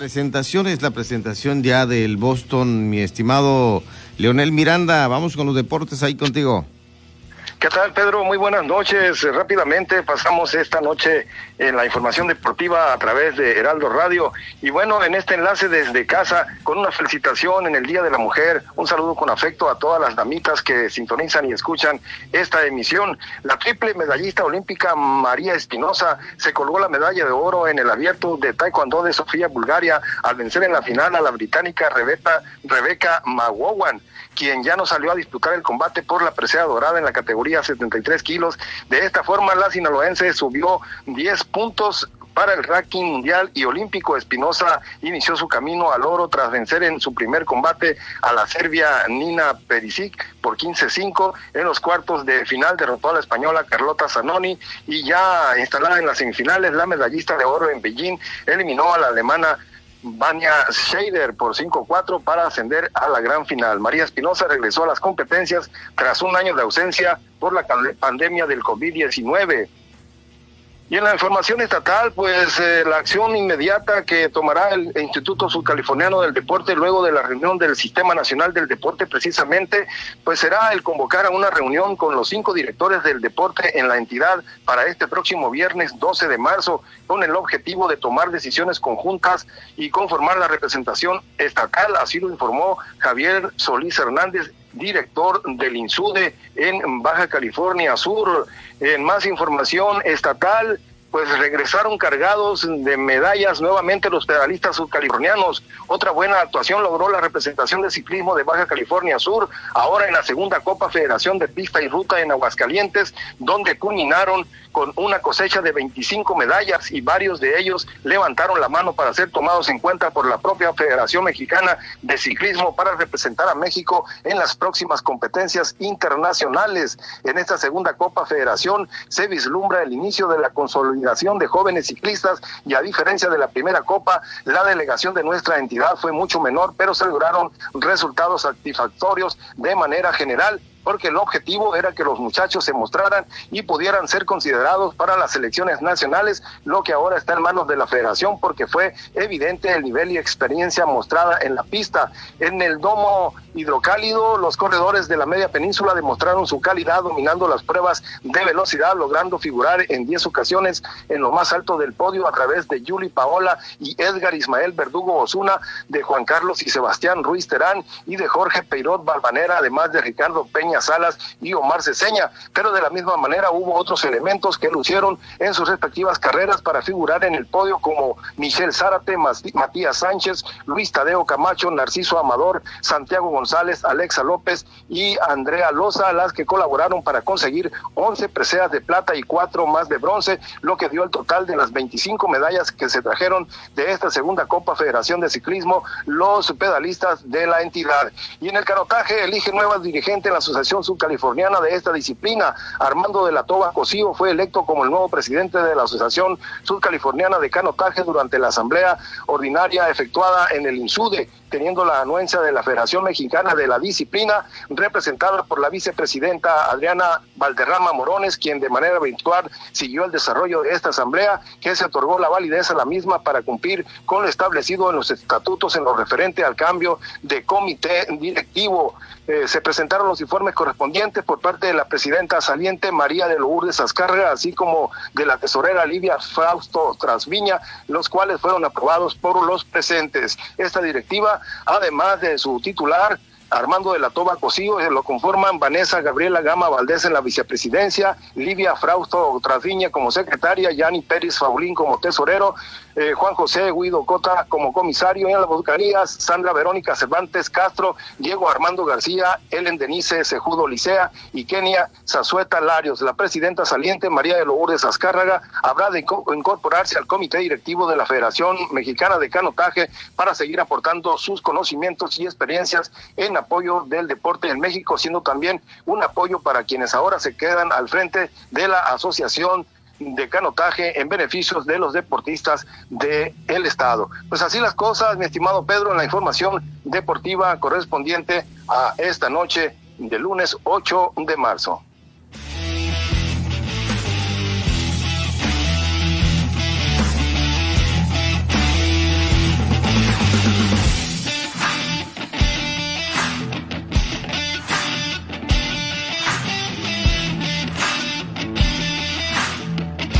presentación es la presentación ya del Boston, mi estimado Leonel Miranda. Vamos con los deportes ahí contigo. ¿Qué tal, Pedro? Muy buenas noches. Rápidamente pasamos esta noche en la información deportiva a través de Heraldo Radio. Y bueno, en este enlace desde casa, con una felicitación en el Día de la Mujer, un saludo con afecto a todas las damitas que sintonizan y escuchan esta emisión. La triple medallista olímpica María Espinosa se colgó la medalla de oro en el abierto de Taekwondo de Sofía, Bulgaria, al vencer en la final a la británica Rebeca, Rebeca Magowan quien ya no salió a disputar el combate por la presea dorada en la categoría 73 kilos. De esta forma, la sinaloense subió 10 puntos para el ranking mundial y olímpico. Espinosa inició su camino al oro tras vencer en su primer combate a la serbia Nina Perisic por 15-5. En los cuartos de final derrotó a la española Carlota Zanoni y ya instalada en las semifinales, la medallista de oro en Beijing eliminó a la alemana Vania Scheider por 5-4 para ascender a la gran final. María Espinosa regresó a las competencias tras un año de ausencia por la pandemia del COVID-19. Y en la información estatal, pues eh, la acción inmediata que tomará el Instituto Subcaliforniano del Deporte luego de la reunión del Sistema Nacional del Deporte precisamente, pues será el convocar a una reunión con los cinco directores del deporte en la entidad para este próximo viernes 12 de marzo, con el objetivo de tomar decisiones conjuntas y conformar la representación estatal, así lo informó Javier Solís Hernández, director del INSUDE en Baja California Sur. En más información estatal, pues regresaron cargados de medallas nuevamente los pedalistas subcalifornianos. Otra buena actuación logró la representación de ciclismo de Baja California Sur, ahora en la segunda Copa Federación de Pista y Ruta en Aguascalientes, donde culminaron con una cosecha de 25 medallas y varios de ellos levantaron la mano para ser tomados en cuenta por la propia Federación Mexicana de Ciclismo para representar a México en las próximas competencias internacionales. En esta segunda Copa Federación se vislumbra el inicio de la consolidación de jóvenes ciclistas y a diferencia de la primera Copa, la delegación de nuestra entidad fue mucho menor, pero se lograron resultados satisfactorios de manera general porque el objetivo era que los muchachos se mostraran y pudieran ser considerados para las selecciones nacionales, lo que ahora está en manos de la federación porque fue evidente el nivel y experiencia mostrada en la pista. En el domo hidrocálido, los corredores de la media península demostraron su calidad dominando las pruebas de velocidad, logrando figurar en 10 ocasiones en lo más alto del podio a través de Yuli Paola y Edgar Ismael Verdugo Osuna, de Juan Carlos y Sebastián Ruiz Terán y de Jorge Peirot Balvanera, además de Ricardo Peña Salas y Omar Ceseña. Pero de la misma manera hubo otros elementos que lucieron en sus respectivas carreras para figurar en el podio como Michel Zárate, Matías Sánchez, Luis Tadeo Camacho, Narciso Amador, Santiago González, Alexa López y Andrea Loza, las que colaboraron para conseguir 11 preseas de plata y 4 más de bronce, lo que dio el total de las 25 medallas que se trajeron de esta segunda Copa Federación de Ciclismo los pedalistas de la entidad. Y en el canotaje elige nuevas dirigentes en la Asociación Subcaliforniana de esta disciplina. Armando de la Toba Cosío fue electo como el nuevo presidente de la Asociación Subcaliforniana de Canotaje durante la asamblea ordinaria efectuada en el INSUDE teniendo la anuencia de la Federación Mexicana de la Disciplina, representada por la vicepresidenta Adriana Valderrama Morones, quien de manera virtual siguió el desarrollo de esta asamblea, que se otorgó la validez a la misma para cumplir con lo establecido en los estatutos en lo referente al cambio de comité directivo. Eh, se presentaron los informes correspondientes por parte de la presidenta saliente María de Lourdes Azcárraga, así como de la tesorera Livia Fausto Trasviña, los cuales fueron aprobados por los presentes. Esta directiva además de su titular, Armando de la Toba Cosío, lo conforman Vanessa Gabriela Gama Valdés en la vicepresidencia, Livia Frausto Trasviña como secretaria, Yanni Pérez Faulín como tesorero, eh, Juan José Guido Cota como comisario en las bocarías, Sandra Verónica Cervantes Castro, Diego Armando García, Ellen Denise Sejudo Licea y Kenia Zazueta Larios. La presidenta saliente, María de Lourdes Azcárraga, habrá de incorporarse al comité directivo de la Federación Mexicana de Canotaje para seguir aportando sus conocimientos y experiencias en apoyo del deporte en México, siendo también un apoyo para quienes ahora se quedan al frente de la Asociación de canotaje en beneficios de los deportistas del el Estado. Pues así las cosas, mi estimado Pedro, en la información deportiva correspondiente a esta noche de lunes 8 de marzo.